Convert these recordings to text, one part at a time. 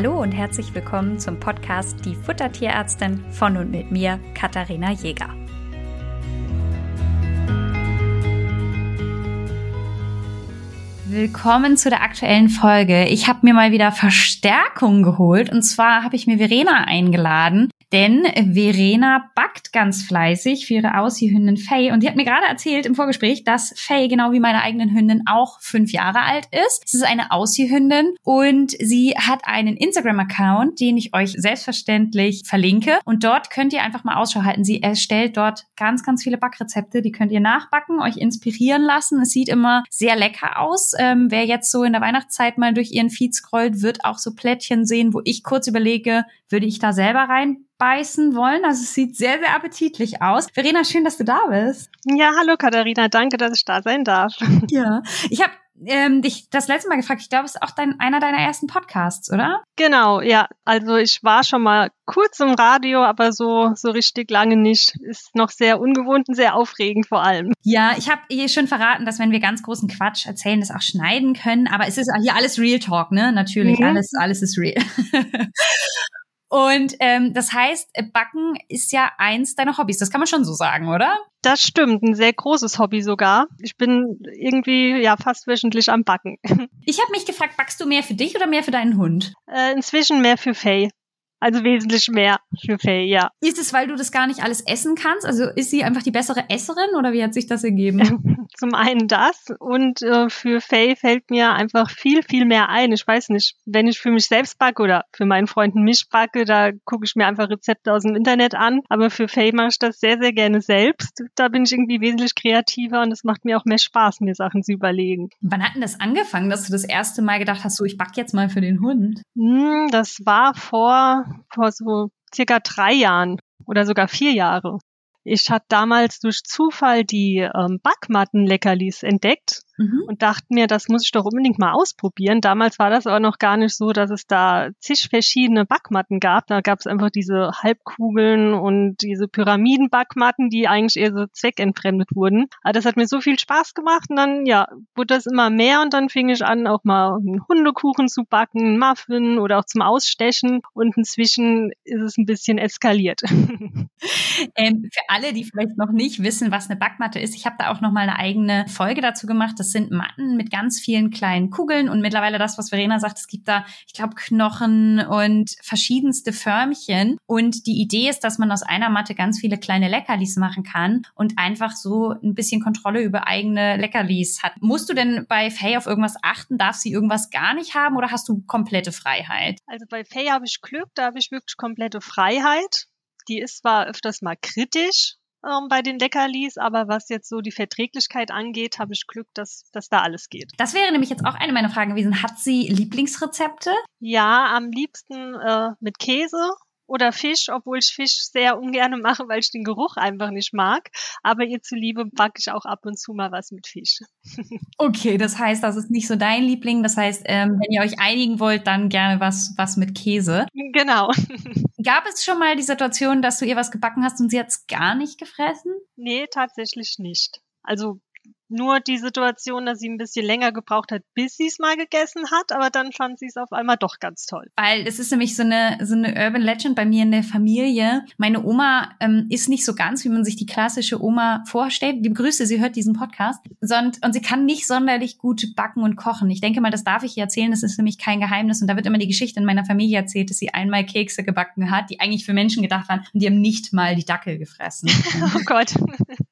Hallo und herzlich willkommen zum Podcast Die Futtertierärztin von und mit mir, Katharina Jäger. Willkommen zu der aktuellen Folge. Ich habe mir mal wieder Verstärkung geholt und zwar habe ich mir Verena eingeladen. Denn Verena backt ganz fleißig für ihre Aussie-Hündin Faye. Und die hat mir gerade erzählt im Vorgespräch, dass Faye genau wie meine eigenen Hündin auch fünf Jahre alt ist. Es ist eine Aussie-Hündin und sie hat einen Instagram-Account, den ich euch selbstverständlich verlinke. Und dort könnt ihr einfach mal Ausschau halten. Sie erstellt dort ganz, ganz viele Backrezepte. Die könnt ihr nachbacken, euch inspirieren lassen. Es sieht immer sehr lecker aus. Ähm, wer jetzt so in der Weihnachtszeit mal durch ihren Feed scrollt, wird auch so Plättchen sehen, wo ich kurz überlege, würde ich da selber rein beißen wollen. Also es sieht sehr, sehr appetitlich aus. Verena, schön, dass du da bist. Ja, hallo Katharina, danke, dass ich da sein darf. Ja, ich habe ähm, dich das letzte Mal gefragt. Ich glaube, es ist auch dein, einer deiner ersten Podcasts, oder? Genau, ja. Also ich war schon mal kurz im Radio, aber so so richtig lange nicht. Ist noch sehr ungewohnt und sehr aufregend vor allem. Ja, ich habe hier schon verraten, dass wenn wir ganz großen Quatsch erzählen, das auch schneiden können. Aber es ist hier alles Real Talk, ne? Natürlich, mhm. alles alles ist real. Und ähm, das heißt, Backen ist ja eins deiner Hobbys. Das kann man schon so sagen, oder? Das stimmt, ein sehr großes Hobby sogar. Ich bin irgendwie ja fast wöchentlich am Backen. Ich habe mich gefragt, backst du mehr für dich oder mehr für deinen Hund? Äh, inzwischen mehr für Faye. Also wesentlich mehr für Faye, ja. Ist es, weil du das gar nicht alles essen kannst? Also ist sie einfach die bessere Esserin oder wie hat sich das ergeben? Zum einen das und äh, für Faye fällt mir einfach viel, viel mehr ein. Ich weiß nicht, wenn ich für mich selbst backe oder für meinen Freunden mich backe, da gucke ich mir einfach Rezepte aus dem Internet an. Aber für Faye mache ich das sehr, sehr gerne selbst. Da bin ich irgendwie wesentlich kreativer und es macht mir auch mehr Spaß, mir Sachen zu überlegen. Wann hat denn das angefangen, dass du das erste Mal gedacht hast, so ich backe jetzt mal für den Hund? Hm, das war vor vor so circa drei Jahren oder sogar vier Jahre. Ich hatte damals durch Zufall die ähm, Backmatten-Leckerlis entdeckt mhm. und dachte mir, das muss ich doch unbedingt mal ausprobieren. Damals war das aber noch gar nicht so, dass es da zig verschiedene Backmatten gab. Da gab es einfach diese Halbkugeln und diese Pyramiden-Backmatten, die eigentlich eher so zweckentfremdet wurden. Aber das hat mir so viel Spaß gemacht und dann, ja, wurde das immer mehr und dann fing ich an, auch mal einen Hundekuchen zu backen, einen Muffin oder auch zum Ausstechen und inzwischen ist es ein bisschen eskaliert. Ähm, für alle, die vielleicht noch nicht wissen, was eine Backmatte ist, ich habe da auch noch mal eine eigene Folge dazu gemacht. Das sind Matten mit ganz vielen kleinen Kugeln und mittlerweile das, was Verena sagt, es gibt da, ich glaube, Knochen und verschiedenste Förmchen. Und die Idee ist, dass man aus einer Matte ganz viele kleine Leckerlis machen kann und einfach so ein bisschen Kontrolle über eigene Leckerlis hat. Musst du denn bei Faye auf irgendwas achten? Darf sie irgendwas gar nicht haben oder hast du komplette Freiheit? Also bei Faye habe ich Glück, da habe ich wirklich komplette Freiheit. Die ist zwar öfters mal kritisch, ähm, bei den Leckerlis, aber was jetzt so die Verträglichkeit angeht, habe ich Glück, dass, dass da alles geht. Das wäre nämlich jetzt auch eine meiner Fragen gewesen. Hat sie Lieblingsrezepte? Ja, am liebsten äh, mit Käse oder Fisch, obwohl ich Fisch sehr ungern mache, weil ich den Geruch einfach nicht mag. Aber ihr zuliebe backe ich auch ab und zu mal was mit Fisch. Okay, das heißt, das ist nicht so dein Liebling. Das heißt, ähm, wenn ihr euch einigen wollt, dann gerne was, was mit Käse. Genau. Gab es schon mal die Situation, dass du ihr was gebacken hast und sie hat es gar nicht gefressen? Nee, tatsächlich nicht. Also nur die Situation, dass sie ein bisschen länger gebraucht hat, bis sie es mal gegessen hat, aber dann fand sie es auf einmal doch ganz toll. Weil es ist nämlich so eine, so eine Urban Legend bei mir in der Familie. Meine Oma ähm, ist nicht so ganz, wie man sich die klassische Oma vorstellt. Die Grüße, sie hört diesen Podcast. Und, und sie kann nicht sonderlich gut backen und kochen. Ich denke mal, das darf ich ihr erzählen, das ist nämlich kein Geheimnis. Und da wird immer die Geschichte in meiner Familie erzählt, dass sie einmal Kekse gebacken hat, die eigentlich für Menschen gedacht waren und die haben nicht mal die Dackel gefressen. oh Gott,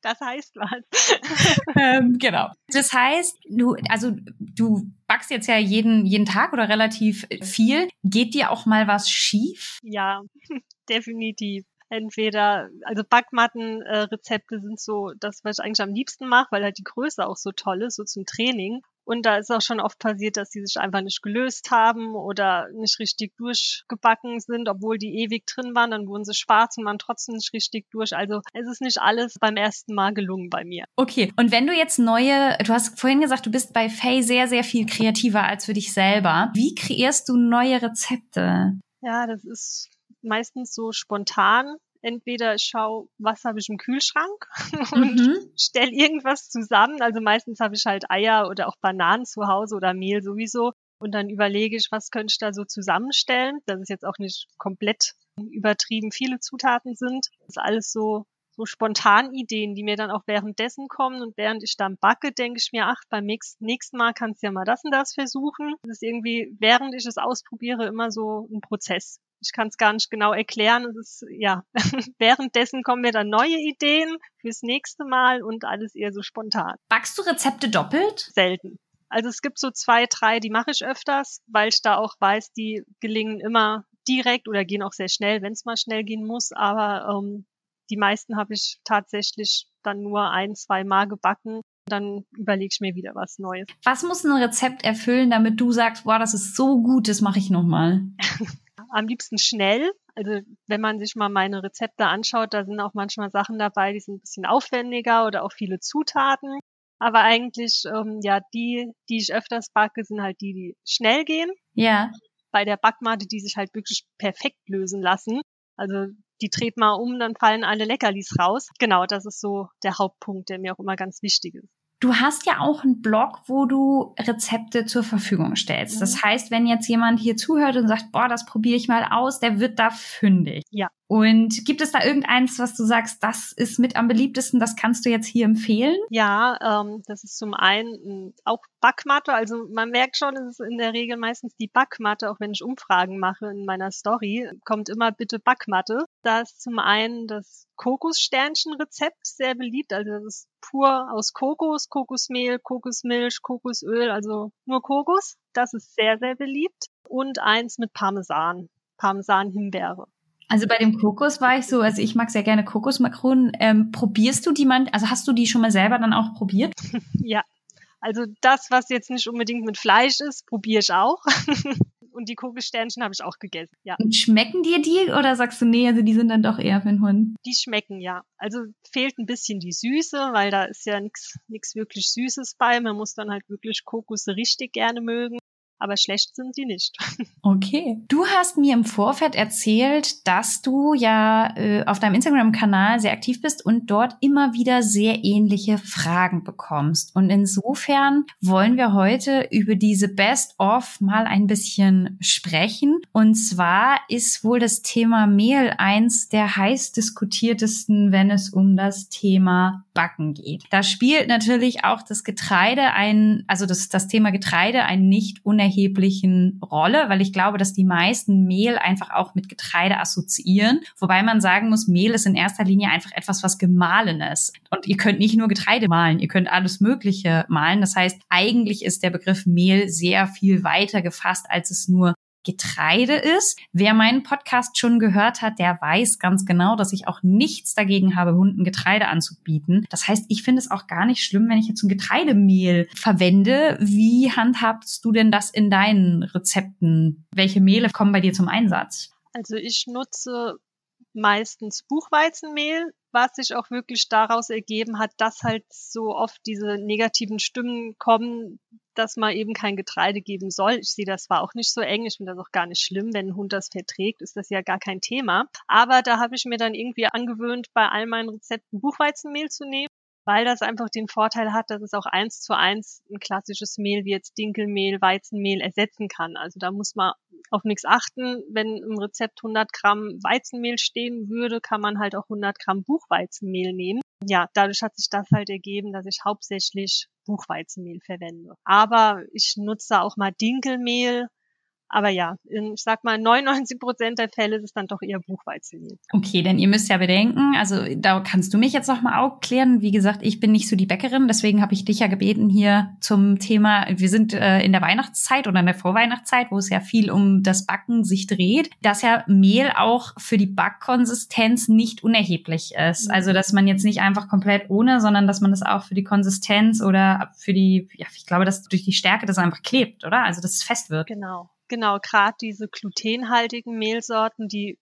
das heißt was. ähm, genau. Das heißt, du, also du backst jetzt ja jeden, jeden Tag oder relativ viel. Geht dir auch mal was schief? Ja, definitiv entweder, also Backmattenrezepte äh, sind so das, was ich eigentlich am liebsten mache, weil halt die Größe auch so toll ist, so zum Training. Und da ist auch schon oft passiert, dass die sich einfach nicht gelöst haben oder nicht richtig durchgebacken sind, obwohl die ewig drin waren. Dann wurden sie schwarz und waren trotzdem nicht richtig durch. Also es ist nicht alles beim ersten Mal gelungen bei mir. Okay. Und wenn du jetzt neue, du hast vorhin gesagt, du bist bei Faye sehr, sehr viel kreativer als für dich selber. Wie kreierst du neue Rezepte? Ja, das ist meistens so spontan entweder ich schaue, was habe ich im Kühlschrank und mhm. stelle irgendwas zusammen. Also meistens habe ich halt Eier oder auch Bananen zu Hause oder Mehl sowieso. Und dann überlege ich, was könnte ich da so zusammenstellen, dass es jetzt auch nicht komplett übertrieben viele Zutaten sind. Das ist alles so, so spontan Ideen, die mir dann auch währenddessen kommen. Und während ich dann backe, denke ich mir, ach, beim nächsten Mal kannst du ja mal das und das versuchen. Das ist irgendwie, während ich es ausprobiere, immer so ein Prozess. Ich kann es gar nicht genau erklären. Es ist, ja, währenddessen kommen mir dann neue Ideen fürs nächste Mal und alles eher so spontan. Backst du Rezepte doppelt? Selten. Also es gibt so zwei, drei, die mache ich öfters, weil ich da auch weiß, die gelingen immer direkt oder gehen auch sehr schnell, wenn es mal schnell gehen muss. Aber ähm, die meisten habe ich tatsächlich dann nur ein, zwei Mal gebacken. Dann überlege ich mir wieder was Neues. Was muss ein Rezept erfüllen, damit du sagst, boah, das ist so gut, das mache ich nochmal? Am liebsten schnell. Also wenn man sich mal meine Rezepte anschaut, da sind auch manchmal Sachen dabei, die sind ein bisschen aufwendiger oder auch viele Zutaten. Aber eigentlich, ähm, ja, die, die ich öfters backe, sind halt die, die schnell gehen. Ja. Bei der Backmatte, die sich halt wirklich perfekt lösen lassen. Also die dreht mal um, dann fallen alle Leckerlis raus. Genau, das ist so der Hauptpunkt, der mir auch immer ganz wichtig ist. Du hast ja auch einen Blog, wo du Rezepte zur Verfügung stellst. Das mhm. heißt, wenn jetzt jemand hier zuhört und sagt, boah, das probiere ich mal aus, der wird da fündig. Ja. Und gibt es da irgendeins, was du sagst, das ist mit am beliebtesten, das kannst du jetzt hier empfehlen? Ja, ähm, das ist zum einen auch Backmatte. Also man merkt schon, es ist in der Regel meistens die Backmatte, auch wenn ich Umfragen mache in meiner Story, kommt immer bitte Backmatte. Da ist zum einen das Kokossternchen-Rezept sehr beliebt. Also das ist pur aus Kokos, Kokosmehl, Kokosmilch, Kokosöl, also nur Kokos. Das ist sehr, sehr beliebt. Und eins mit Parmesan. Parmesan-Himbeere. Also bei dem Kokos war ich so, also ich mag sehr gerne Kokosmakronen. Ähm, probierst du die man, also hast du die schon mal selber dann auch probiert? ja. Also das, was jetzt nicht unbedingt mit Fleisch ist, probiere ich auch. Und die Kokossternchen habe ich auch gegessen, ja. Und schmecken dir die oder sagst du, nee, also die sind dann doch eher für den Hund? Die schmecken, ja. Also fehlt ein bisschen die Süße, weil da ist ja nichts wirklich Süßes bei. Man muss dann halt wirklich Kokos richtig gerne mögen aber schlecht sind die nicht. Okay. Du hast mir im Vorfeld erzählt, dass du ja äh, auf deinem Instagram-Kanal sehr aktiv bist und dort immer wieder sehr ähnliche Fragen bekommst. Und insofern wollen wir heute über diese Best-of mal ein bisschen sprechen. Und zwar ist wohl das Thema Mehl eins der heiß diskutiertesten, wenn es um das Thema Backen geht. Da spielt natürlich auch das Getreide ein, also das, das Thema Getreide ein nicht unerheblichen Rolle, weil ich glaube, dass die meisten Mehl einfach auch mit Getreide assoziieren. Wobei man sagen muss, Mehl ist in erster Linie einfach etwas, was gemahlenes. Und ihr könnt nicht nur Getreide mahlen, ihr könnt alles Mögliche mahlen. Das heißt, eigentlich ist der Begriff Mehl sehr viel weiter gefasst, als es nur Getreide ist. Wer meinen Podcast schon gehört hat, der weiß ganz genau, dass ich auch nichts dagegen habe, Hunden Getreide anzubieten. Das heißt, ich finde es auch gar nicht schlimm, wenn ich jetzt ein Getreidemehl verwende. Wie handhabst du denn das in deinen Rezepten? Welche Mehle kommen bei dir zum Einsatz? Also ich nutze meistens Buchweizenmehl, was sich auch wirklich daraus ergeben hat, dass halt so oft diese negativen Stimmen kommen, dass man eben kein Getreide geben soll. Ich sehe das zwar auch nicht so eng, ich finde das auch gar nicht schlimm, wenn ein Hund das verträgt, ist das ja gar kein Thema. Aber da habe ich mir dann irgendwie angewöhnt, bei all meinen Rezepten Buchweizenmehl zu nehmen weil das einfach den Vorteil hat, dass es auch eins zu eins ein klassisches Mehl wie jetzt Dinkelmehl, Weizenmehl ersetzen kann. Also da muss man auf nichts achten. Wenn im Rezept 100 Gramm Weizenmehl stehen würde, kann man halt auch 100 Gramm Buchweizenmehl nehmen. Ja, dadurch hat sich das halt ergeben, dass ich hauptsächlich Buchweizenmehl verwende. Aber ich nutze auch mal Dinkelmehl aber ja, in, ich sag mal, 99 Prozent der Fälle ist es dann doch eher Buchweizenmehl. Okay, denn ihr müsst ja bedenken, also da kannst du mich jetzt noch mal aufklären. Wie gesagt, ich bin nicht so die Bäckerin, deswegen habe ich dich ja gebeten hier zum Thema, wir sind äh, in der Weihnachtszeit oder in der Vorweihnachtszeit, wo es ja viel um das Backen sich dreht, dass ja Mehl auch für die Backkonsistenz nicht unerheblich ist. Mhm. Also, dass man jetzt nicht einfach komplett ohne, sondern dass man das auch für die Konsistenz oder für die, ja, ich glaube, dass durch die Stärke das einfach klebt, oder? Also, dass es fest wird. Genau. Genau, gerade diese glutenhaltigen Mehlsorten, die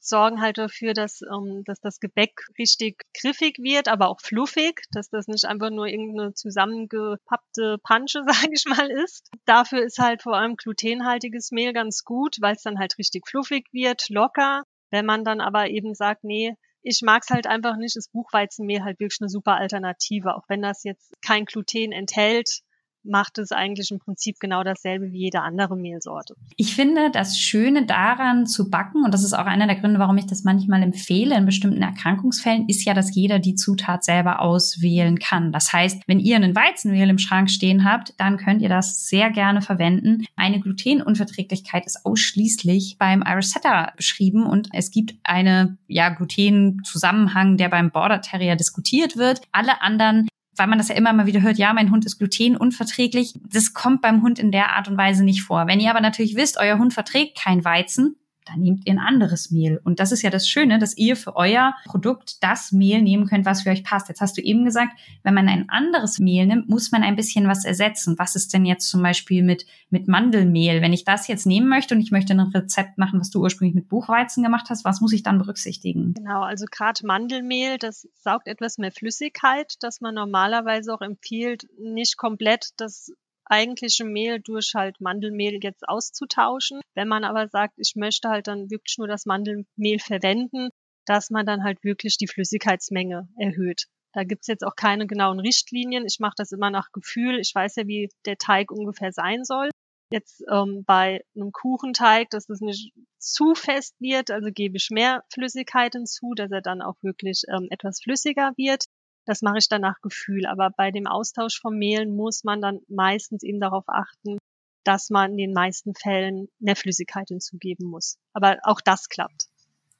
sorgen halt dafür, dass, ähm, dass das Gebäck richtig griffig wird, aber auch fluffig, dass das nicht einfach nur irgendeine zusammengepappte Pansche, sage ich mal, ist. Dafür ist halt vor allem glutenhaltiges Mehl ganz gut, weil es dann halt richtig fluffig wird, locker. Wenn man dann aber eben sagt, nee, ich mag's halt einfach nicht, ist Buchweizenmehl halt wirklich eine super Alternative, auch wenn das jetzt kein Gluten enthält, macht es eigentlich im Prinzip genau dasselbe wie jede andere Mehlsorte. Ich finde das Schöne daran zu backen, und das ist auch einer der Gründe, warum ich das manchmal empfehle in bestimmten Erkrankungsfällen, ist ja, dass jeder die Zutat selber auswählen kann. Das heißt, wenn ihr einen Weizenmehl im Schrank stehen habt, dann könnt ihr das sehr gerne verwenden. Eine Glutenunverträglichkeit ist ausschließlich beim Irisetta beschrieben und es gibt eine ja Gluten-Zusammenhang, der beim Border Terrier diskutiert wird. Alle anderen weil man das ja immer mal wieder hört, ja, mein Hund ist glutenunverträglich. Das kommt beim Hund in der Art und Weise nicht vor. Wenn ihr aber natürlich wisst, euer Hund verträgt kein Weizen, dann nehmt ihr ein anderes Mehl. Und das ist ja das Schöne, dass ihr für euer Produkt das Mehl nehmen könnt, was für euch passt. Jetzt hast du eben gesagt, wenn man ein anderes Mehl nimmt, muss man ein bisschen was ersetzen. Was ist denn jetzt zum Beispiel mit, mit Mandelmehl? Wenn ich das jetzt nehmen möchte und ich möchte ein Rezept machen, was du ursprünglich mit Buchweizen gemacht hast, was muss ich dann berücksichtigen? Genau, also gerade Mandelmehl, das saugt etwas mehr Flüssigkeit, dass man normalerweise auch empfiehlt, nicht komplett das eigentliche Mehl durch halt Mandelmehl jetzt auszutauschen. Wenn man aber sagt, ich möchte halt dann wirklich nur das Mandelmehl verwenden, dass man dann halt wirklich die Flüssigkeitsmenge erhöht. Da gibt's jetzt auch keine genauen Richtlinien. Ich mache das immer nach Gefühl. Ich weiß ja, wie der Teig ungefähr sein soll. Jetzt ähm, bei einem Kuchenteig, dass das nicht zu fest wird, also gebe ich mehr Flüssigkeit hinzu, dass er dann auch wirklich ähm, etwas flüssiger wird. Das mache ich dann nach Gefühl. Aber bei dem Austausch von Mehlen muss man dann meistens eben darauf achten, dass man in den meisten Fällen mehr Flüssigkeit hinzugeben muss. Aber auch das klappt.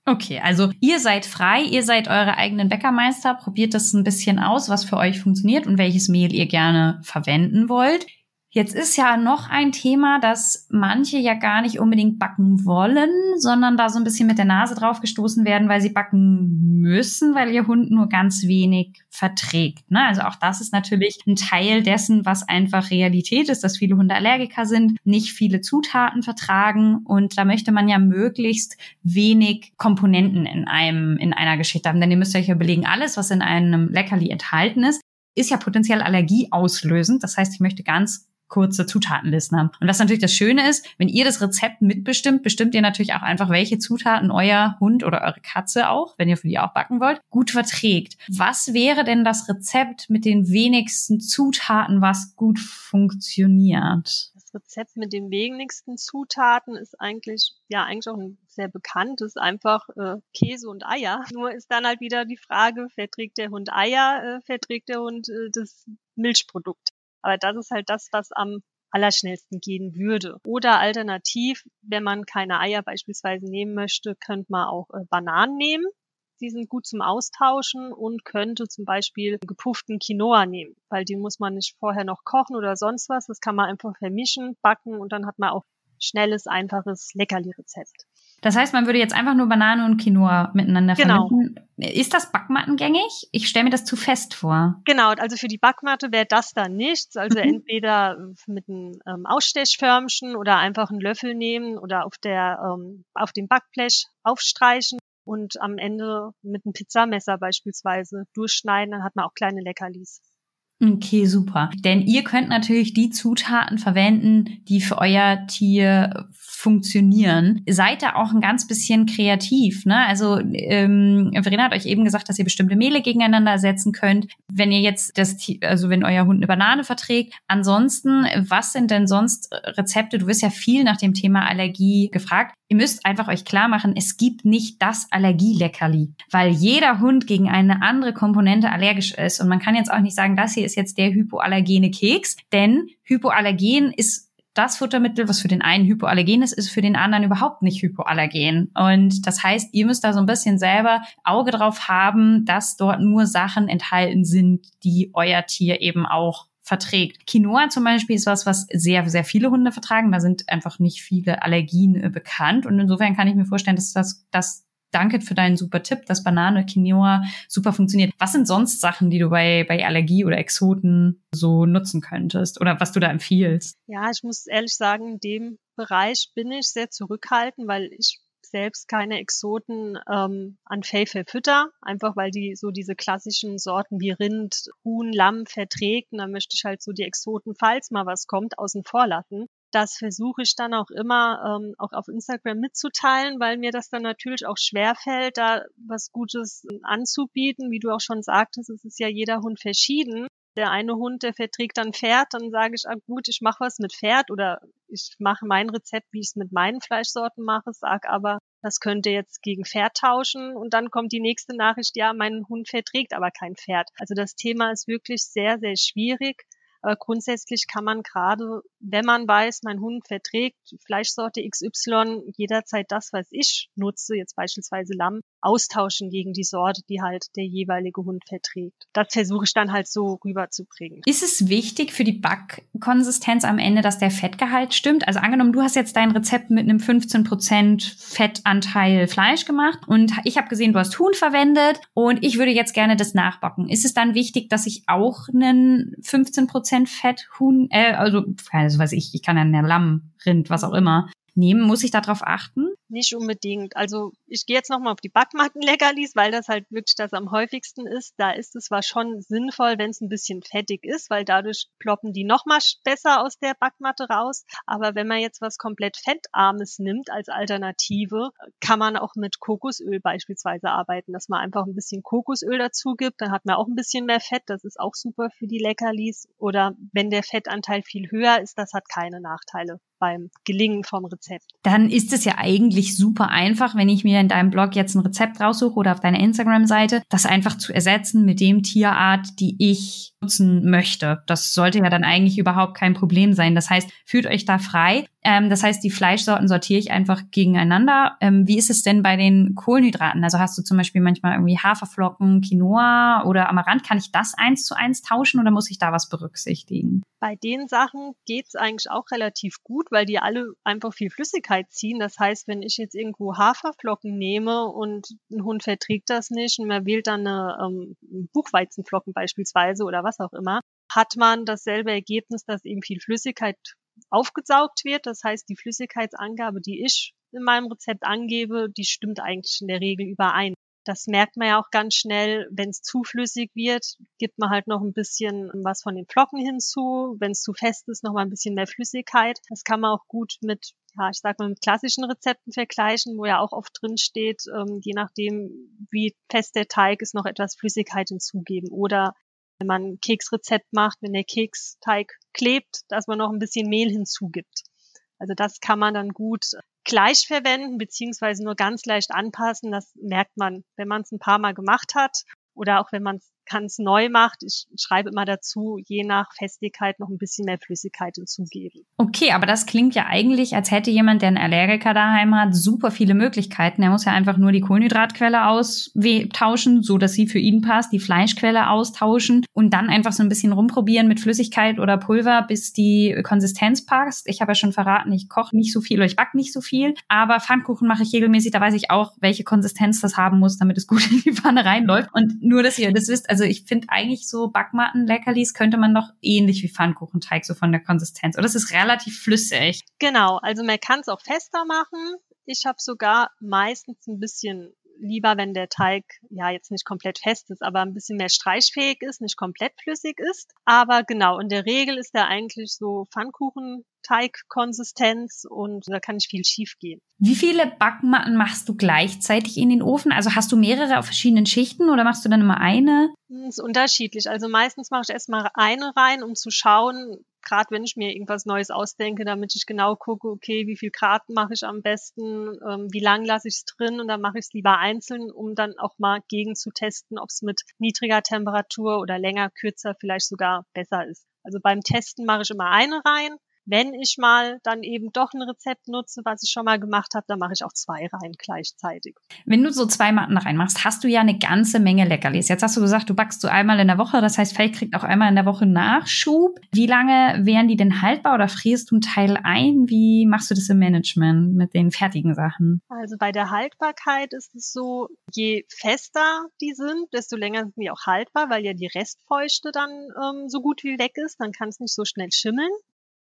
Okay, also ihr seid frei, ihr seid eure eigenen Bäckermeister, probiert das ein bisschen aus, was für euch funktioniert und welches Mehl ihr gerne verwenden wollt. Jetzt ist ja noch ein Thema, dass manche ja gar nicht unbedingt backen wollen, sondern da so ein bisschen mit der Nase drauf gestoßen werden, weil sie backen müssen, weil ihr Hund nur ganz wenig verträgt. Ne? Also auch das ist natürlich ein Teil dessen, was einfach Realität ist, dass viele Hunde Allergiker sind, nicht viele Zutaten vertragen und da möchte man ja möglichst wenig Komponenten in einem, in einer Geschichte haben. Denn ihr müsst euch überlegen, alles, was in einem Leckerli enthalten ist, ist ja potenziell Allergie auslösend. Das heißt, ich möchte ganz kurze Zutatenlisten haben. Und was natürlich das Schöne ist, wenn ihr das Rezept mitbestimmt, bestimmt ihr natürlich auch einfach, welche Zutaten euer Hund oder eure Katze auch, wenn ihr für die auch backen wollt, gut verträgt. Was wäre denn das Rezept mit den wenigsten Zutaten, was gut funktioniert? Das Rezept mit den wenigsten Zutaten ist eigentlich, ja, eigentlich auch ein sehr bekanntes, einfach äh, Käse und Eier. Nur ist dann halt wieder die Frage, verträgt der Hund Eier, äh, verträgt der Hund äh, das Milchprodukt? Aber das ist halt das, was am allerschnellsten gehen würde. Oder alternativ, wenn man keine Eier beispielsweise nehmen möchte, könnte man auch äh, Bananen nehmen. Die sind gut zum Austauschen und könnte zum Beispiel gepufften Quinoa nehmen, weil den muss man nicht vorher noch kochen oder sonst was. Das kann man einfach vermischen, backen und dann hat man auch schnelles, einfaches Leckerli-Rezept. Das heißt, man würde jetzt einfach nur Banane und Quinoa miteinander genau. vermischen. Ist das Backmattengängig? Ich stelle mir das zu fest vor. Genau, also für die Backmatte wäre das dann nichts. Also mhm. entweder mit einem ähm, Ausstechförmchen oder einfach einen Löffel nehmen oder auf der ähm, auf dem Backblech aufstreichen und am Ende mit einem Pizzamesser beispielsweise durchschneiden. Dann hat man auch kleine Leckerlis. Okay, super. Denn ihr könnt natürlich die Zutaten verwenden, die für euer Tier funktionieren. Seid da auch ein ganz bisschen kreativ. Ne? Also ähm, Verena hat euch eben gesagt, dass ihr bestimmte Mehle gegeneinander setzen könnt. Wenn ihr jetzt das, also wenn euer Hund eine Banane verträgt. Ansonsten, was sind denn sonst Rezepte? Du wirst ja viel nach dem Thema Allergie gefragt. Ihr müsst einfach euch klar machen, es gibt nicht das Allergieleckerli, weil jeder Hund gegen eine andere Komponente allergisch ist. Und man kann jetzt auch nicht sagen, das hier ist jetzt der hypoallergene Keks, denn Hypoallergen ist das Futtermittel, was für den einen hypoallergen ist, ist für den anderen überhaupt nicht hypoallergen. Und das heißt, ihr müsst da so ein bisschen selber Auge drauf haben, dass dort nur Sachen enthalten sind, die euer Tier eben auch verträgt. Quinoa zum Beispiel ist was, was sehr, sehr viele Hunde vertragen. Da sind einfach nicht viele Allergien äh, bekannt. Und insofern kann ich mir vorstellen, dass das, das Danke für deinen super Tipp, dass Banane, Quinoa super funktioniert. Was sind sonst Sachen, die du bei, bei Allergie oder Exoten so nutzen könntest oder was du da empfiehlst? Ja, ich muss ehrlich sagen, in dem Bereich bin ich sehr zurückhaltend, weil ich selbst keine Exoten ähm, an Fell verfütter, einfach weil die so diese klassischen Sorten wie Rind, Huhn, Lamm verträgt. Und dann möchte ich halt so die Exoten, falls mal was kommt, außen vor lassen das versuche ich dann auch immer ähm, auch auf Instagram mitzuteilen, weil mir das dann natürlich auch schwer fällt, da was Gutes anzubieten. Wie du auch schon sagtest, es ist ja jeder Hund verschieden. Der eine Hund, der verträgt dann Pferd, dann sage ich, ah, gut, ich mache was mit Pferd oder ich mache mein Rezept, wie ich es mit meinen Fleischsorten mache, sag aber, das könnte jetzt gegen Pferd tauschen und dann kommt die nächste Nachricht, ja, mein Hund verträgt aber kein Pferd. Also das Thema ist wirklich sehr, sehr schwierig. Aber grundsätzlich kann man gerade, wenn man weiß, mein Hund verträgt Fleischsorte XY, jederzeit das, was ich nutze, jetzt beispielsweise Lamm, austauschen gegen die Sorte, die halt der jeweilige Hund verträgt. Das versuche ich dann halt so rüberzubringen. Ist es wichtig für die Backkonsistenz am Ende, dass der Fettgehalt stimmt? Also angenommen, du hast jetzt dein Rezept mit einem 15% Fettanteil Fleisch gemacht und ich habe gesehen, du hast Huhn verwendet und ich würde jetzt gerne das nachbacken. Ist es dann wichtig, dass ich auch einen 15% Fett Huhn, äh, also, also weiß ich, ich kann ja eine Lamm, Rind, was auch immer, nehmen? Muss ich darauf achten? Nicht unbedingt. Also ich gehe jetzt nochmal auf die Backmatten-Leckerlis, weil das halt wirklich das am häufigsten ist. Da ist es zwar schon sinnvoll, wenn es ein bisschen fettig ist, weil dadurch ploppen die nochmal besser aus der Backmatte raus. Aber wenn man jetzt was komplett Fettarmes nimmt als Alternative, kann man auch mit Kokosöl beispielsweise arbeiten, dass man einfach ein bisschen Kokosöl dazu gibt. Dann hat man auch ein bisschen mehr Fett. Das ist auch super für die Leckerlis. Oder wenn der Fettanteil viel höher ist, das hat keine Nachteile beim Gelingen vom Rezept. Dann ist es ja eigentlich super einfach, wenn ich mir in deinem Blog jetzt ein Rezept raussuche oder auf deiner Instagram-Seite, das einfach zu ersetzen mit dem Tierart, die ich nutzen möchte. Das sollte ja dann eigentlich überhaupt kein Problem sein. Das heißt, fühlt euch da frei. Ähm, das heißt, die Fleischsorten sortiere ich einfach gegeneinander. Ähm, wie ist es denn bei den Kohlenhydraten? Also hast du zum Beispiel manchmal irgendwie Haferflocken, Quinoa oder Amaranth. Kann ich das eins zu eins tauschen oder muss ich da was berücksichtigen? Bei den Sachen geht's eigentlich auch relativ gut, weil die alle einfach viel Flüssigkeit ziehen. Das heißt, wenn ich jetzt irgendwo Haferflocken nehme und ein Hund verträgt das nicht und man wählt dann eine ähm, Buchweizenflocken beispielsweise oder was auch immer, hat man dasselbe Ergebnis, dass eben viel Flüssigkeit aufgesaugt wird. Das heißt, die Flüssigkeitsangabe, die ich in meinem Rezept angebe, die stimmt eigentlich in der Regel überein. Das merkt man ja auch ganz schnell, wenn es zu flüssig wird, gibt man halt noch ein bisschen was von den Flocken hinzu. Wenn es zu fest ist, noch mal ein bisschen mehr Flüssigkeit. Das kann man auch gut mit, ja, ich sag mal, mit klassischen Rezepten vergleichen, wo ja auch oft drin steht, ähm, je nachdem, wie fest der Teig ist, noch etwas Flüssigkeit hinzugeben. Oder wenn man ein Keksrezept macht, wenn der Keksteig klebt, dass man noch ein bisschen Mehl hinzugibt. Also das kann man dann gut gleich verwenden, beziehungsweise nur ganz leicht anpassen. Das merkt man, wenn man es ein paar Mal gemacht hat oder auch wenn man es ganz neu macht. Ich schreibe immer dazu, je nach Festigkeit noch ein bisschen mehr Flüssigkeit hinzugeben. Okay, aber das klingt ja eigentlich, als hätte jemand, der einen Allergiker daheim hat, super viele Möglichkeiten. Er muss ja einfach nur die Kohlenhydratquelle austauschen, so dass sie für ihn passt, die Fleischquelle austauschen und dann einfach so ein bisschen rumprobieren mit Flüssigkeit oder Pulver, bis die Konsistenz passt. Ich habe ja schon verraten, ich koche nicht so viel oder ich backe nicht so viel, aber Pfannkuchen mache ich regelmäßig, da weiß ich auch, welche Konsistenz das haben muss, damit es gut in die Pfanne reinläuft. Und nur, dass ihr das wisst, also ich finde eigentlich so Backmatten-Leckerlis könnte man doch ähnlich wie Pfannkuchenteig so von der Konsistenz. Oder es ist relativ flüssig. Genau, also man kann es auch fester machen. Ich habe sogar meistens ein bisschen lieber, wenn der Teig ja jetzt nicht komplett fest ist, aber ein bisschen mehr streichfähig ist, nicht komplett flüssig ist. Aber genau, in der Regel ist er eigentlich so Pfannkuchenteigkonsistenz und da kann nicht viel schief gehen. Wie viele Backmatten machst du gleichzeitig in den Ofen? Also hast du mehrere auf verschiedenen Schichten oder machst du dann immer eine? Das hm, ist unterschiedlich. Also meistens mache ich erstmal eine rein, um zu schauen, gerade wenn ich mir irgendwas Neues ausdenke, damit ich genau gucke, okay, wie viel Grad mache ich am besten, ähm, wie lang lasse ich es drin und dann mache ich es lieber einzeln, um dann auch mal gegen zu testen, ob es mit niedriger Temperatur oder länger, kürzer vielleicht sogar besser ist. Also beim Testen mache ich immer eine rein wenn ich mal dann eben doch ein Rezept nutze, was ich schon mal gemacht habe, dann mache ich auch zwei rein gleichzeitig. Wenn du so zwei Matten reinmachst, hast du ja eine ganze Menge Leckerlis. Jetzt hast du gesagt, du backst so einmal in der Woche, das heißt, Faye kriegt auch einmal in der Woche Nachschub. Wie lange wären die denn haltbar oder frierst du einen Teil ein? Wie machst du das im Management mit den fertigen Sachen? Also bei der Haltbarkeit ist es so, je fester die sind, desto länger sind die auch haltbar, weil ja die Restfeuchte dann ähm, so gut wie weg ist. Dann kann es nicht so schnell schimmeln.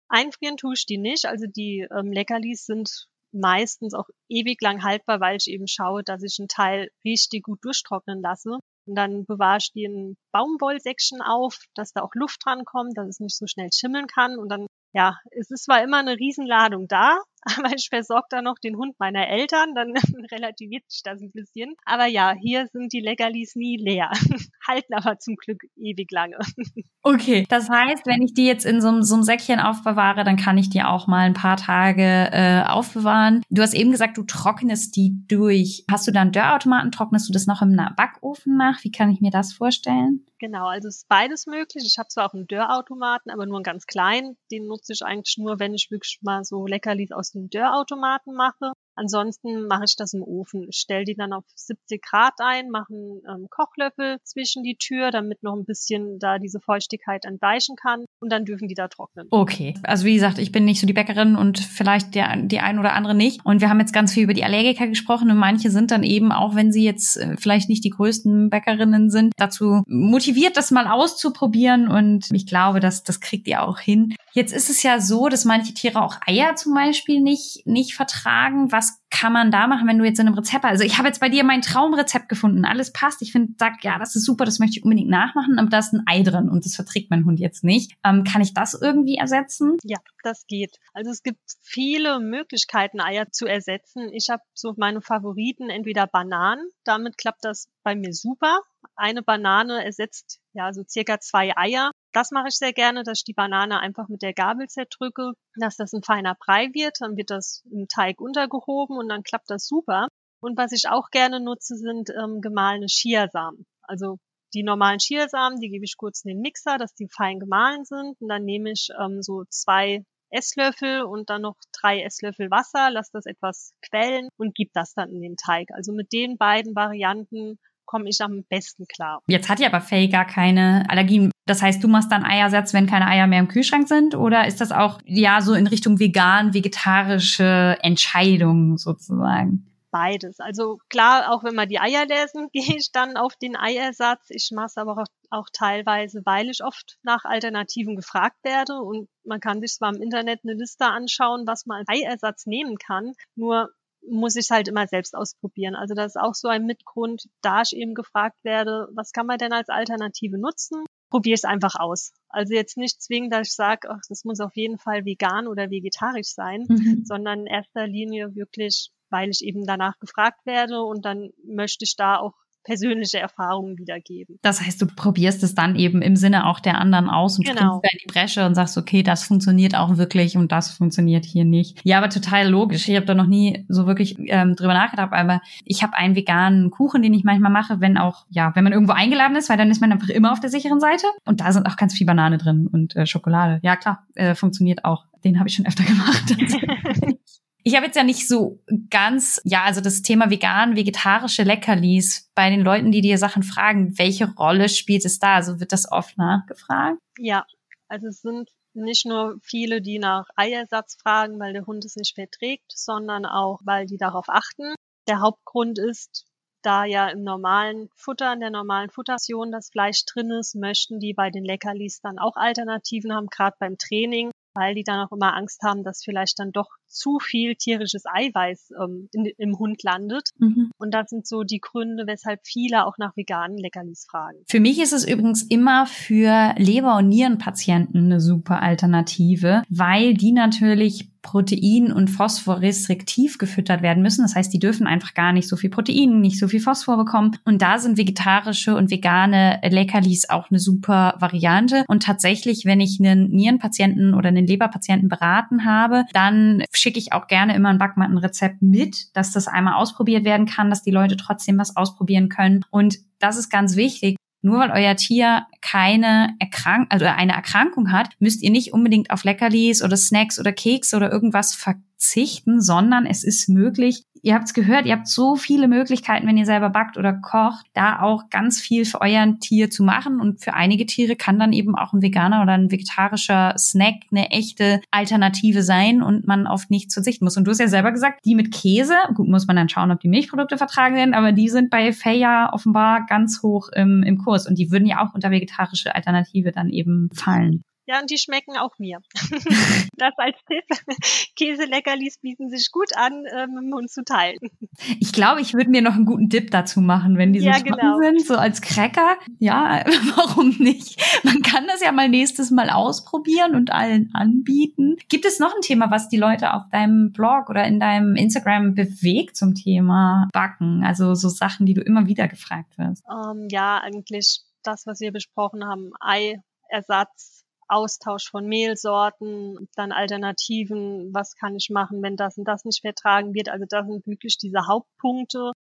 Einfrieren tue ich die nicht. Also die ähm, Leckerlis sind meistens auch ewig lang haltbar, weil ich eben schaue, dass ich einen Teil richtig gut durchtrocknen lasse. Und dann bewahre ich die in Baumwollsäckchen auf, dass da auch Luft dran kommt, dass es nicht so schnell schimmeln kann. Und dann, ja, es ist zwar immer eine Riesenladung da, aber ich versorge da noch den Hund meiner Eltern, dann relativiert sich das ein bisschen. Aber ja, hier sind die Leckerlis nie leer, halten aber zum Glück ewig lange. Okay, das heißt, wenn ich die jetzt in so, so einem Säckchen aufbewahre, dann kann ich die auch mal ein paar Tage äh, aufbewahren. Du hast eben gesagt, du trocknest die durch. Hast du dann Dörrautomaten? Trocknest du das noch im Backofen nach? Wie kann ich mir das vorstellen? Genau, also ist beides möglich. Ich habe zwar auch einen Dörrautomaten, aber nur einen ganz kleinen. Den nutze ich eigentlich nur, wenn ich wirklich mal so Leckerlis aus dem Dörrautomaten mache. Ansonsten mache ich das im Ofen. Stelle die dann auf 70 Grad ein, mache einen ähm, Kochlöffel zwischen die Tür, damit noch ein bisschen da diese Feuchtigkeit entweichen kann und dann dürfen die da trocknen. Okay, also wie gesagt, ich bin nicht so die Bäckerin und vielleicht der, die ein oder andere nicht. Und wir haben jetzt ganz viel über die Allergiker gesprochen und manche sind dann eben, auch wenn sie jetzt äh, vielleicht nicht die größten Bäckerinnen sind, dazu motiviert, das mal auszuprobieren und ich glaube, dass das kriegt ihr auch hin. Jetzt ist es ja so, dass manche Tiere auch Eier zum Beispiel nicht, nicht vertragen. Was kann man da machen, wenn du jetzt in einem Rezept, also ich habe jetzt bei dir mein Traumrezept gefunden, alles passt. Ich finde, sag, ja, das ist super, das möchte ich unbedingt nachmachen, aber da ist ein Ei drin und das verträgt mein Hund jetzt nicht. Ähm, kann ich das irgendwie ersetzen? Ja, das geht. Also es gibt viele Möglichkeiten, Eier zu ersetzen. Ich habe so meine Favoriten, entweder Bananen, damit klappt das bei mir super. Eine Banane ersetzt ja so circa zwei Eier. Das mache ich sehr gerne, dass ich die Banane einfach mit der Gabel zerdrücke, dass das ein feiner Brei wird. Dann wird das im Teig untergehoben und dann klappt das super. Und was ich auch gerne nutze, sind ähm, gemahlene Chiasamen. Also die normalen Chiasamen, die gebe ich kurz in den Mixer, dass die fein gemahlen sind. Und dann nehme ich ähm, so zwei Esslöffel und dann noch drei Esslöffel Wasser, lasse das etwas quellen und gebe das dann in den Teig. Also mit den beiden Varianten komme ich am besten klar. Jetzt hat ja aber Faye gar keine Allergien. Das heißt, du machst dann Eiersatz, wenn keine Eier mehr im Kühlschrank sind? Oder ist das auch ja so in Richtung vegan, vegetarische Entscheidung sozusagen? Beides. Also klar, auch wenn wir die Eier lesen, gehe ich dann auf den Eiersatz. Ich mache es aber auch, auch teilweise, weil ich oft nach Alternativen gefragt werde. Und man kann sich zwar im Internet eine Liste anschauen, was man als Eiersatz nehmen kann. Nur muss ich es halt immer selbst ausprobieren. Also das ist auch so ein Mitgrund, da ich eben gefragt werde, was kann man denn als Alternative nutzen? Probiere es einfach aus. Also jetzt nicht zwingend, dass ich sage, ach, das muss auf jeden Fall vegan oder vegetarisch sein, mhm. sondern in erster Linie wirklich, weil ich eben danach gefragt werde und dann möchte ich da auch persönliche Erfahrungen wiedergeben. Das heißt, du probierst es dann eben im Sinne auch der anderen aus und genau. in die Bresche und sagst, okay, das funktioniert auch wirklich und das funktioniert hier nicht. Ja, aber total logisch. Ich habe da noch nie so wirklich ähm, drüber nachgedacht, aber ich habe einen veganen Kuchen, den ich manchmal mache, wenn auch, ja, wenn man irgendwo eingeladen ist, weil dann ist man einfach immer auf der sicheren Seite und da sind auch ganz viel Banane drin und äh, Schokolade. Ja, klar, äh, funktioniert auch. Den habe ich schon öfter gemacht. Ich habe jetzt ja nicht so ganz, ja, also das Thema vegan, vegetarische Leckerlis bei den Leuten, die dir Sachen fragen, welche Rolle spielt es da? Also wird das oft nachgefragt? Ja, also es sind nicht nur viele, die nach Eiersatz fragen, weil der Hund es nicht verträgt, sondern auch, weil die darauf achten. Der Hauptgrund ist, da ja im normalen Futter, in der normalen Futteration das Fleisch drin ist, möchten die bei den Leckerlis dann auch Alternativen haben, gerade beim Training, weil die dann auch immer Angst haben, dass vielleicht dann doch zu viel tierisches Eiweiß ähm, in, im Hund landet. Mhm. Und das sind so die Gründe, weshalb viele auch nach veganen Leckerlis fragen. Für mich ist es übrigens immer für Leber- und Nierenpatienten eine super Alternative, weil die natürlich Protein und Phosphor restriktiv gefüttert werden müssen. Das heißt, die dürfen einfach gar nicht so viel Protein, nicht so viel Phosphor bekommen. Und da sind vegetarische und vegane Leckerlis auch eine super Variante. Und tatsächlich, wenn ich einen Nierenpatienten oder einen Leberpatienten beraten habe, dann schicke ich auch gerne immer ein Backmattenrezept mit, dass das einmal ausprobiert werden kann, dass die Leute trotzdem was ausprobieren können. Und das ist ganz wichtig. Nur weil euer Tier keine Erkrank also eine Erkrankung hat, müsst ihr nicht unbedingt auf Leckerlis oder Snacks oder Keks oder irgendwas verzichten, sondern es ist möglich, ihr habt es gehört, ihr habt so viele Möglichkeiten, wenn ihr selber backt oder kocht, da auch ganz viel für euer Tier zu machen. Und für einige Tiere kann dann eben auch ein veganer oder ein vegetarischer Snack eine echte Alternative sein und man auf nichts verzichten muss. Und du hast ja selber gesagt, die mit Käse, gut, muss man dann schauen, ob die Milchprodukte vertragen werden, aber die sind bei Feya offenbar ganz hoch im, im Kurs und die würden ja auch unter vegetarische Alternative dann eben fallen. Ja, und die schmecken auch mir. das als Tipp. Käseleckerlis bieten sich gut an, äh, mit dem Hund zu teilen. Ich glaube, ich würde mir noch einen guten Dip dazu machen, wenn die so ja, genau. sind, so als Cracker. Ja, warum nicht? Man kann das ja mal nächstes Mal ausprobieren und allen anbieten. Gibt es noch ein Thema, was die Leute auf deinem Blog oder in deinem Instagram bewegt zum Thema Backen? Also so Sachen, die du immer wieder gefragt wirst. Ähm, ja, eigentlich das, was wir besprochen haben. Eiersatz, Austausch von Mehlsorten, dann Alternativen, was kann ich machen, wenn das und das nicht vertragen wird. Also das sind wirklich diese Hauptpunkte.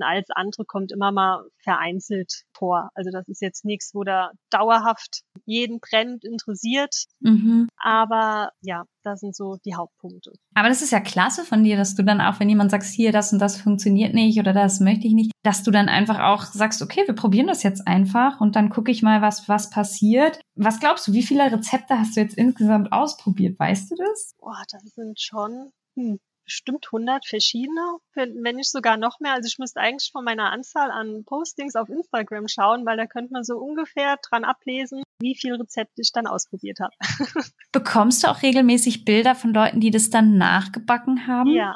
Alles andere kommt immer mal vereinzelt vor. Also das ist jetzt nichts, wo da dauerhaft jeden brennt interessiert. Mhm. Aber ja, das sind so die Hauptpunkte. Aber das ist ja klasse von dir, dass du dann auch, wenn jemand sagt, hier, das und das funktioniert nicht oder das möchte ich nicht, dass du dann einfach auch sagst, okay, wir probieren das jetzt einfach und dann gucke ich mal, was, was passiert. Was glaubst du, wie viele Rezepte hast du jetzt insgesamt ausprobiert? Weißt du das? Boah, das sind schon, hm, bestimmt 100 verschiedene, wenn nicht sogar noch mehr. Also ich müsste eigentlich von meiner Anzahl an Postings auf Instagram schauen, weil da könnte man so ungefähr dran ablesen, wie viel Rezepte ich dann ausprobiert habe. Bekommst du auch regelmäßig Bilder von Leuten, die das dann nachgebacken haben? Ja,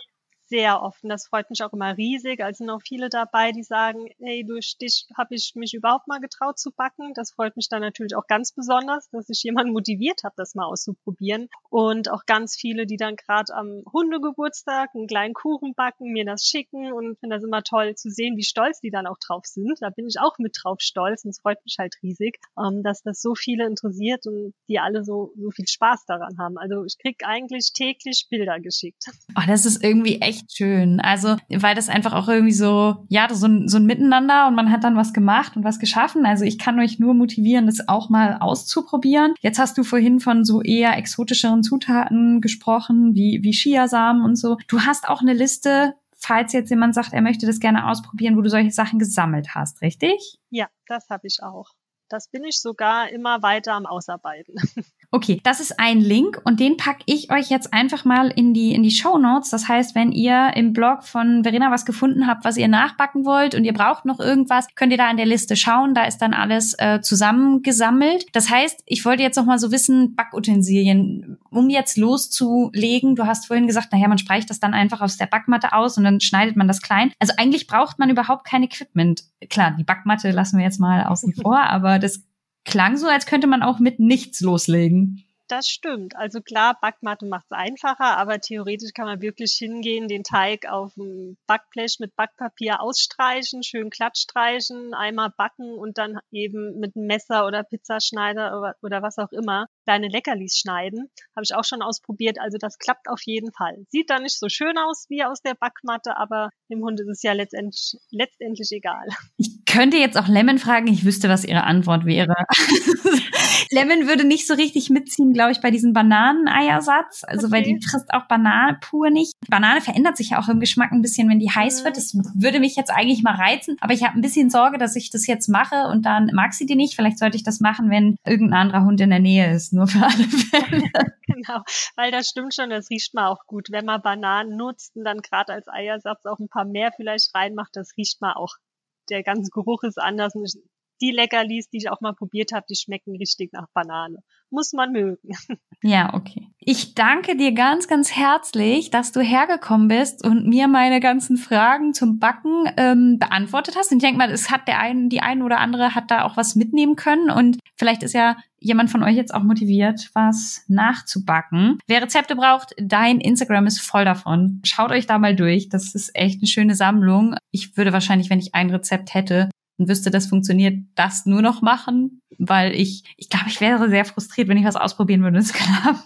sehr offen. Das freut mich auch immer riesig. Also sind auch viele dabei, die sagen, hey, durch dich habe ich mich überhaupt mal getraut zu backen. Das freut mich dann natürlich auch ganz besonders, dass ich jemanden motiviert habe, das mal auszuprobieren. Und auch ganz viele, die dann gerade am Hundegeburtstag einen kleinen Kuchen backen, mir das schicken und finde das immer toll zu sehen, wie stolz die dann auch drauf sind. Da bin ich auch mit drauf stolz und es freut mich halt riesig, ähm, dass das so viele interessiert und die alle so, so viel Spaß daran haben. Also ich krieg eigentlich täglich Bilder geschickt. Oh, das ist irgendwie echt echt schön. Also, weil das einfach auch irgendwie so, ja, so ein, so ein Miteinander und man hat dann was gemacht und was geschaffen. Also ich kann euch nur motivieren, das auch mal auszuprobieren. Jetzt hast du vorhin von so eher exotischeren Zutaten gesprochen, wie, wie Chiasamen und so. Du hast auch eine Liste, falls jetzt jemand sagt, er möchte das gerne ausprobieren, wo du solche Sachen gesammelt hast, richtig? Ja, das habe ich auch. Das bin ich sogar immer weiter am Ausarbeiten. Okay, das ist ein Link und den packe ich euch jetzt einfach mal in die in die Show Notes. Das heißt, wenn ihr im Blog von Verena was gefunden habt, was ihr nachbacken wollt und ihr braucht noch irgendwas, könnt ihr da in der Liste schauen. Da ist dann alles äh, zusammengesammelt. Das heißt, ich wollte jetzt noch mal so wissen, Backutensilien, um jetzt loszulegen. Du hast vorhin gesagt, naja, man streicht das dann einfach aus der Backmatte aus und dann schneidet man das klein. Also eigentlich braucht man überhaupt kein Equipment. Klar, die Backmatte lassen wir jetzt mal außen vor, aber das klang so, als könnte man auch mit nichts loslegen. Das stimmt. Also klar, Backmatte macht es einfacher, aber theoretisch kann man wirklich hingehen, den Teig auf dem Backblech mit Backpapier ausstreichen, schön glatt streichen, einmal backen und dann eben mit einem Messer oder Pizzaschneider oder, oder was auch immer kleine Leckerlis schneiden. Habe ich auch schon ausprobiert. Also das klappt auf jeden Fall. Sieht dann nicht so schön aus wie aus der Backmatte, aber dem Hund ist es ja letztendlich, letztendlich egal. Ich könnte jetzt auch Lemon fragen. Ich wüsste, was ihre Antwort wäre. Lemon würde nicht so richtig mitziehen, glaube ich, bei diesem Bananeneiersatz. Also, okay. weil die frisst auch Banane pur nicht. Banane verändert sich ja auch im Geschmack ein bisschen, wenn die heiß wird. Das würde mich jetzt eigentlich mal reizen. Aber ich habe ein bisschen Sorge, dass ich das jetzt mache und dann mag sie die nicht. Vielleicht sollte ich das machen, wenn irgendein anderer Hund in der Nähe ist nur für alle Fälle. genau, weil das stimmt schon, das riecht man auch gut. Wenn man Bananen nutzt und dann gerade als Eiersatz auch ein paar mehr vielleicht reinmacht, das riecht man auch. Der ganze Geruch ist anders. Die Leckerlis, die ich auch mal probiert habe, die schmecken richtig nach Banane. Muss man mögen. Ja, okay. Ich danke dir ganz, ganz herzlich, dass du hergekommen bist und mir meine ganzen Fragen zum Backen ähm, beantwortet hast. Und ich denke mal, es hat der einen, die eine oder andere hat da auch was mitnehmen können. Und vielleicht ist ja jemand von euch jetzt auch motiviert, was nachzubacken. Wer Rezepte braucht, dein Instagram ist voll davon. Schaut euch da mal durch. Das ist echt eine schöne Sammlung. Ich würde wahrscheinlich, wenn ich ein Rezept hätte, und wüsste, das funktioniert, das nur noch machen, weil ich, ich glaube, ich wäre sehr frustriert, wenn ich was ausprobieren würde. Das glaube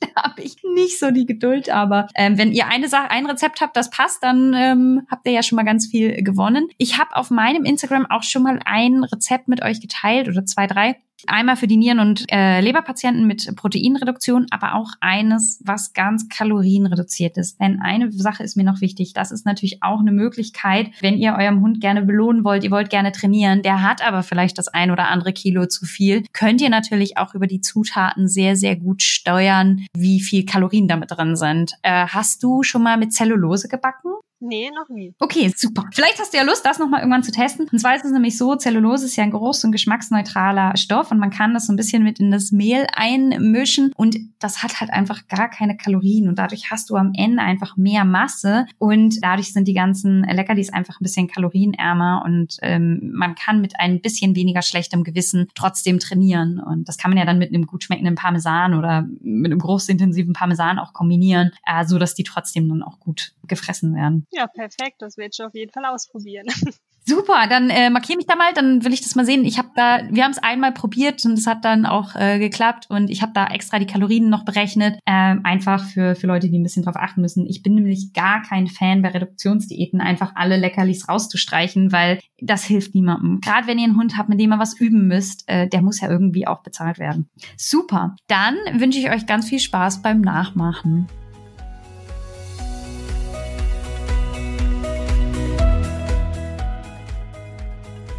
da habe ich nicht so die Geduld. Aber ähm, wenn ihr eine Sache, ein Rezept habt, das passt, dann ähm, habt ihr ja schon mal ganz viel gewonnen. Ich habe auf meinem Instagram auch schon mal ein Rezept mit euch geteilt oder zwei, drei. Einmal für die Nieren- und äh, Leberpatienten mit Proteinreduktion, aber auch eines, was ganz kalorienreduziert ist. Denn eine Sache ist mir noch wichtig. Das ist natürlich auch eine Möglichkeit, wenn ihr eurem Hund gerne belohnen wollt, ihr wollt gerne trainieren, der hat aber vielleicht das ein oder andere Kilo zu viel, könnt ihr natürlich auch über die Zutaten sehr, sehr gut steuern, wie viel Kalorien damit drin sind. Äh, hast du schon mal mit Zellulose gebacken? Nee, noch nie. Okay, super. Vielleicht hast du ja Lust, das nochmal irgendwann zu testen. Und zwar ist es nämlich so, Zellulose ist ja ein geruchs- und geschmacksneutraler Stoff und man kann das so ein bisschen mit in das Mehl einmischen und das hat halt einfach gar keine Kalorien und dadurch hast du am Ende einfach mehr Masse und dadurch sind die ganzen Leckerlis einfach ein bisschen kalorienärmer und ähm, man kann mit ein bisschen weniger schlechtem Gewissen trotzdem trainieren und das kann man ja dann mit einem gut schmeckenden Parmesan oder mit einem großintensiven Parmesan auch kombinieren, äh, so dass die trotzdem dann auch gut gefressen werden. Ja, perfekt. Das werde ich auf jeden Fall ausprobieren. Super, dann äh, markiere mich da mal, dann will ich das mal sehen. Ich habe da, wir haben es einmal probiert und es hat dann auch äh, geklappt und ich habe da extra die Kalorien noch berechnet, äh, einfach für für Leute, die ein bisschen drauf achten müssen. Ich bin nämlich gar kein Fan bei Reduktionsdiäten, einfach alle Leckerlis rauszustreichen, weil das hilft niemandem. Gerade wenn ihr einen Hund habt, mit dem ihr was üben müsst, äh, der muss ja irgendwie auch bezahlt werden. Super, dann wünsche ich euch ganz viel Spaß beim Nachmachen.